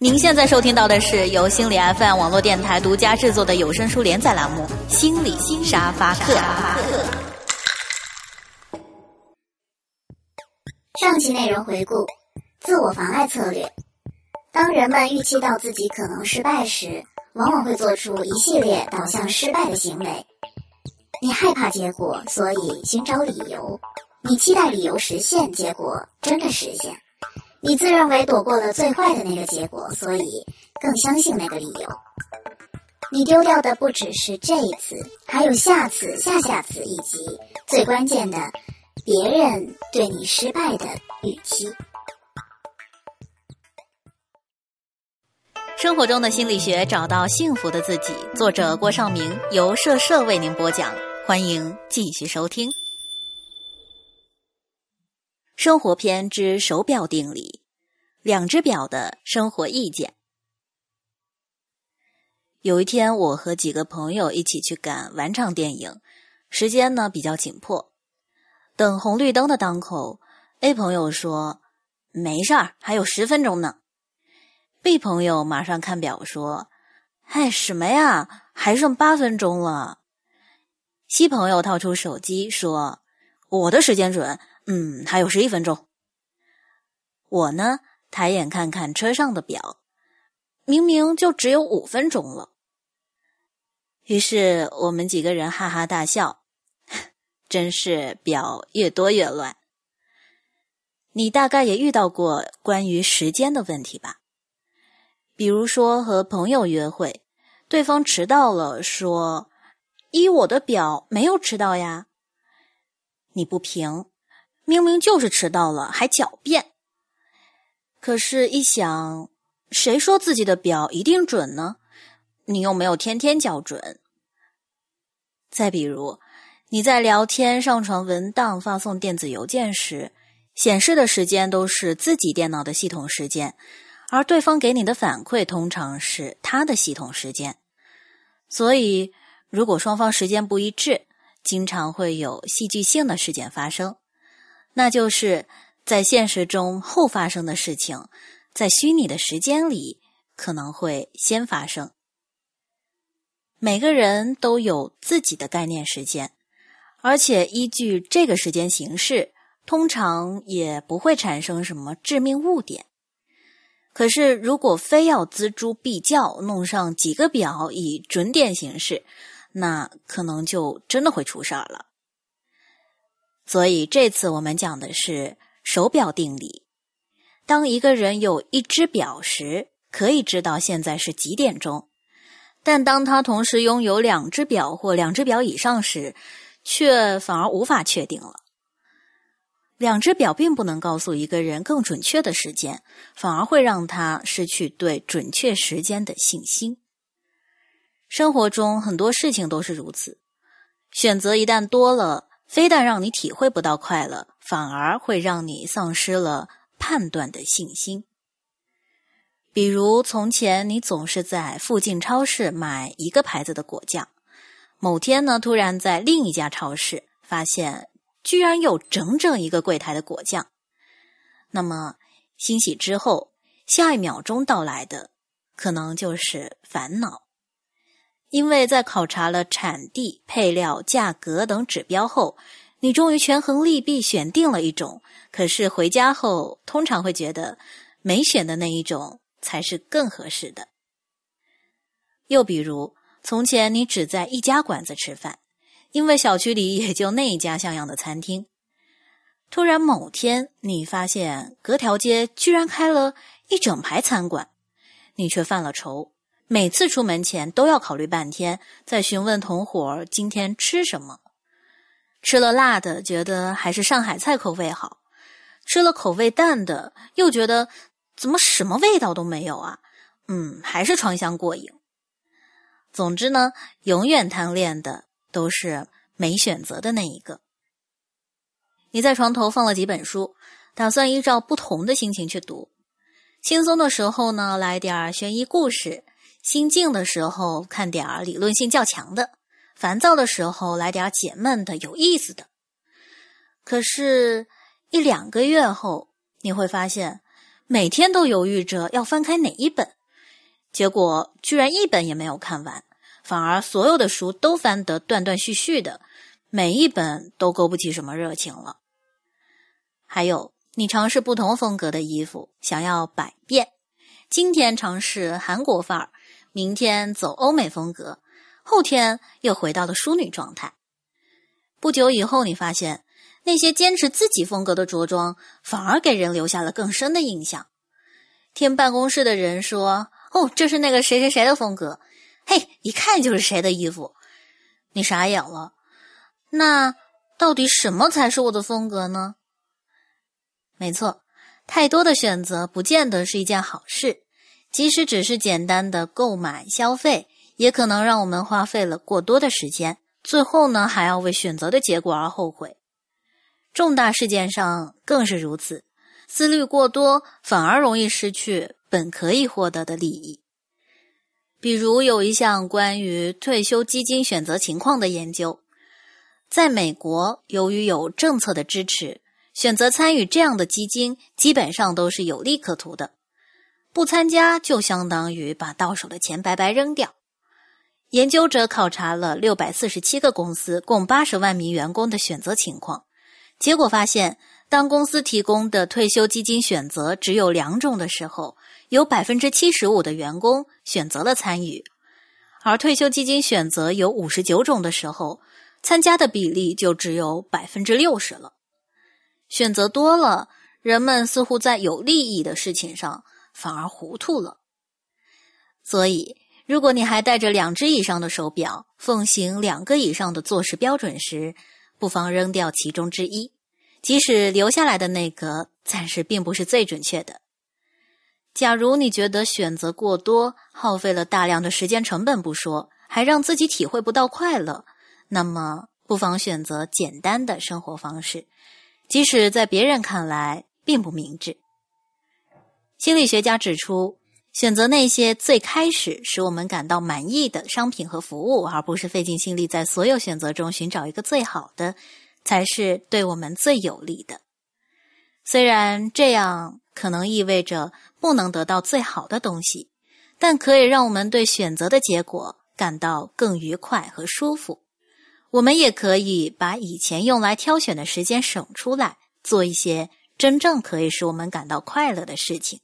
您现在收听到的是由心理 FM 网络电台独家制作的有声书连载栏目《心理新沙发客》。上期内容回顾：自我妨碍策略。当人们预期到自己可能失败时，往往会做出一系列导向失败的行为。你害怕结果，所以寻找理由；你期待理由实现，结果真的实现。你自认为躲过了最坏的那个结果，所以更相信那个理由。你丢掉的不只是这一次，还有下次、下下次，以及最关键的，别人对你失败的预期。生活中的心理学，找到幸福的自己。作者郭尚明，由社社为您播讲。欢迎继续收听。生活篇之手表定理：两只表的生活意见。有一天，我和几个朋友一起去赶晚场电影，时间呢比较紧迫。等红绿灯的当口，A 朋友说：“没事儿，还有十分钟呢。”B 朋友马上看表说：“嗨，什么呀？还剩八分钟了。”C 朋友掏出手机说：“我的时间准。”嗯，还有十一分钟。我呢，抬眼看看车上的表，明明就只有五分钟了。于是我们几个人哈哈大笑，真是表越多越乱。你大概也遇到过关于时间的问题吧？比如说和朋友约会，对方迟到了，说：“依我的表没有迟到呀。”你不平。明明就是迟到了，还狡辩。可是，一想，谁说自己的表一定准呢？你又没有天天校准。再比如，你在聊天、上传文档、发送电子邮件时，显示的时间都是自己电脑的系统时间，而对方给你的反馈通常是他的系统时间。所以，如果双方时间不一致，经常会有戏剧性的事件发生。那就是在现实中后发生的事情，在虚拟的时间里可能会先发生。每个人都有自己的概念时间，而且依据这个时间形式，通常也不会产生什么致命误点。可是，如果非要锱铢必较，弄上几个表以准点形式，那可能就真的会出事儿了。所以这次我们讲的是手表定理。当一个人有一只表时，可以知道现在是几点钟；但当他同时拥有两只表或两只表以上时，却反而无法确定了。两只表并不能告诉一个人更准确的时间，反而会让他失去对准确时间的信心。生活中很多事情都是如此，选择一旦多了。非但让你体会不到快乐，反而会让你丧失了判断的信心。比如，从前你总是在附近超市买一个牌子的果酱，某天呢，突然在另一家超市发现居然有整整一个柜台的果酱，那么欣喜之后，下一秒钟到来的可能就是烦恼。因为在考察了产地、配料、价格等指标后，你终于权衡利弊，选定了一种。可是回家后，通常会觉得没选的那一种才是更合适的。又比如，从前你只在一家馆子吃饭，因为小区里也就那一家像样的餐厅。突然某天，你发现隔条街居然开了一整排餐馆，你却犯了愁。每次出门前都要考虑半天，再询问同伙今天吃什么。吃了辣的，觉得还是上海菜口味好；吃了口味淡的，又觉得怎么什么味道都没有啊？嗯，还是川香过瘾。总之呢，永远贪恋的都是没选择的那一个。你在床头放了几本书，打算依照不同的心情去读。轻松的时候呢，来点悬疑故事。心静的时候看点儿理论性较强的，烦躁的时候来点解闷的、有意思的。可是，一两个月后，你会发现，每天都犹豫着要翻开哪一本，结果居然一本也没有看完，反而所有的书都翻得断断续续的，每一本都勾不起什么热情了。还有，你尝试不同风格的衣服，想要百变，今天尝试韩国范儿，明天走欧美风格，后天又回到了淑女状态。不久以后，你发现。那些坚持自己风格的着装，反而给人留下了更深的印象。听办公室的人说：“哦，这是那个谁谁谁的风格。”嘿，一看就是谁的衣服。你傻眼了。那到底什么才是我的风格呢？没错，太多的选择不见得是一件好事。即使只是简单的购买消费，也可能让我们花费了过多的时间，最后呢，还要为选择的结果而后悔。重大事件上更是如此，思虑过多反而容易失去本可以获得的利益。比如有一项关于退休基金选择情况的研究，在美国，由于有政策的支持，选择参与这样的基金基本上都是有利可图的，不参加就相当于把到手的钱白白扔掉。研究者考察了六百四十七个公司共八十万名员工的选择情况。结果发现，当公司提供的退休基金选择只有两种的时候，有百分之七十五的员工选择了参与；而退休基金选择有五十九种的时候，参加的比例就只有百分之六十了。选择多了，人们似乎在有利益的事情上反而糊涂了。所以，如果你还带着两只以上的手表，奉行两个以上的做事标准时，不妨扔掉其中之一，即使留下来的那个暂时并不是最准确的。假如你觉得选择过多，耗费了大量的时间成本不说，还让自己体会不到快乐，那么不妨选择简单的生活方式，即使在别人看来并不明智。心理学家指出。选择那些最开始使我们感到满意的商品和服务，而不是费尽心力在所有选择中寻找一个最好的，才是对我们最有利的。虽然这样可能意味着不能得到最好的东西，但可以让我们对选择的结果感到更愉快和舒服。我们也可以把以前用来挑选的时间省出来，做一些真正可以使我们感到快乐的事情。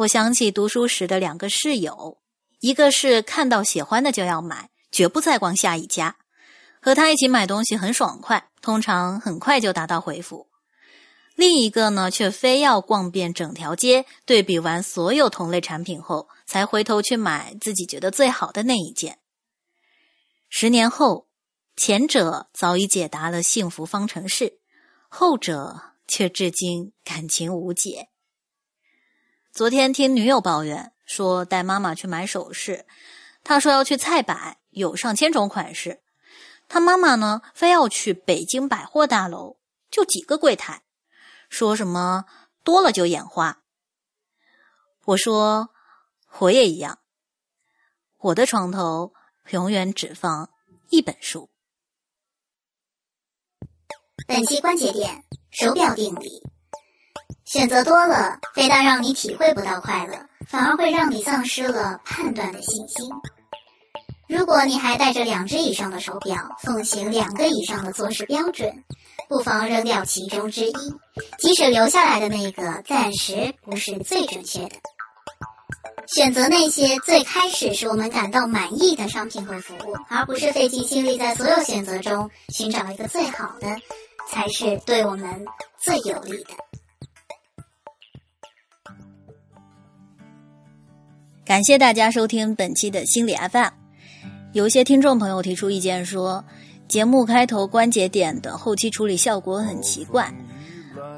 我想起读书时的两个室友，一个是看到喜欢的就要买，绝不再逛下一家；和他一起买东西很爽快，通常很快就达到回复。另一个呢，却非要逛遍整条街，对比完所有同类产品后，才回头去买自己觉得最好的那一件。十年后，前者早已解答了幸福方程式，后者却至今感情无解。昨天听女友抱怨说带妈妈去买首饰，她说要去菜百，有上千种款式。她妈妈呢，非要去北京百货大楼，就几个柜台，说什么多了就眼花。我说我也一样，我的床头永远只放一本书。本期关节点：手表定理。选择多了，非但让你体会不到快乐，反而会让你丧失了判断的信心。如果你还带着两只以上的手表，奉行两个以上的做事标准，不妨扔掉其中之一，即使留下来的那个暂时不是最准确的。选择那些最开始使我们感到满意的商品和服务，而不是费尽心力在所有选择中寻找一个最好的，才是对我们最有利的。感谢大家收听本期的心理 FM。有一些听众朋友提出意见说，节目开头关节点的后期处理效果很奇怪。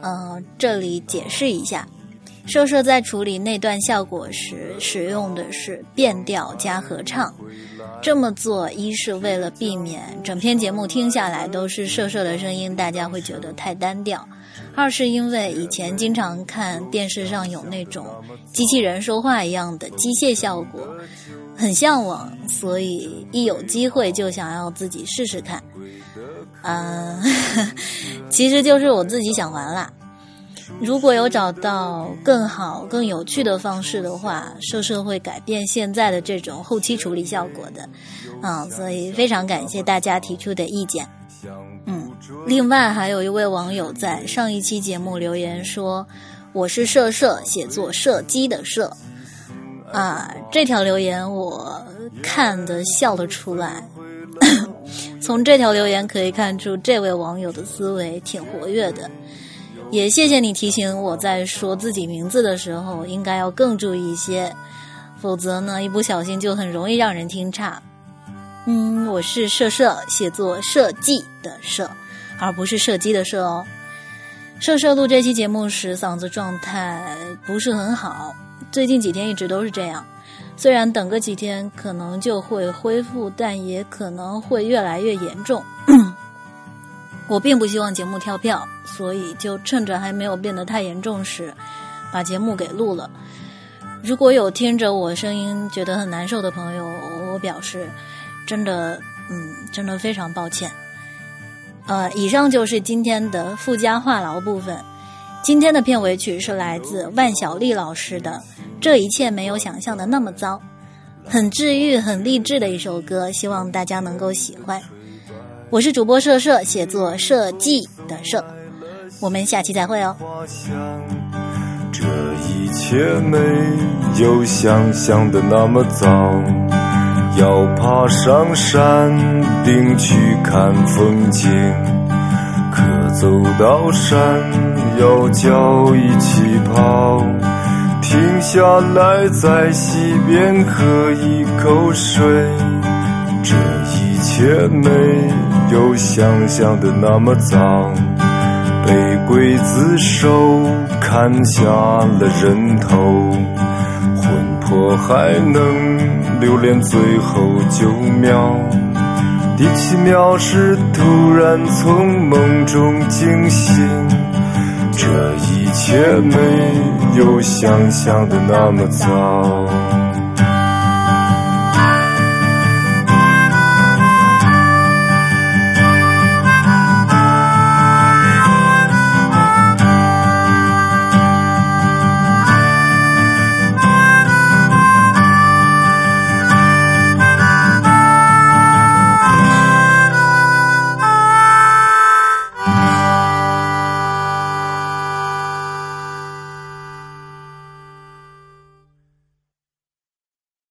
嗯，这里解释一下，射射在处理那段效果时使用的是变调加合唱。这么做一是为了避免整篇节目听下来都是射射的声音，大家会觉得太单调。二是因为以前经常看电视上有那种机器人说话一样的机械效果，很向往，所以一有机会就想要自己试试看。嗯，其实就是我自己想玩啦。如果有找到更好、更有趣的方式的话，社社会改变现在的这种后期处理效果的，啊，所以非常感谢大家提出的意见。嗯，另外还有一位网友在上一期节目留言说：“我是社社，写作射击的射。”啊，这条留言我看的笑了出来。从这条留言可以看出，这位网友的思维挺活跃的。也谢谢你提醒我在说自己名字的时候应该要更注意一些，否则呢，一不小心就很容易让人听差。嗯，我是射射，写作设计的设，而不是射击的射哦。射射录这期节目时嗓子状态不是很好，最近几天一直都是这样。虽然等个几天可能就会恢复，但也可能会越来越严重。我并不希望节目跳票，所以就趁着还没有变得太严重时，把节目给录了。如果有听着我声音觉得很难受的朋友，我表示真的，嗯，真的非常抱歉。呃，以上就是今天的附加话痨部分。今天的片尾曲是来自万晓利老师的《这一切没有想象的那么糟》，很治愈、很励志的一首歌，希望大家能够喜欢。我是主播社社，写作设计的社，我们下期再会哦。这一切没有想象的那么糟，要爬上山顶去看风景，可走到山腰脚一起跑，停下来在溪边喝一口水。这一切没有想象的那么糟，被刽子手砍下了人头，魂魄还能留恋最后九秒。第七秒是突然从梦中惊醒，这一切没有想象的那么糟。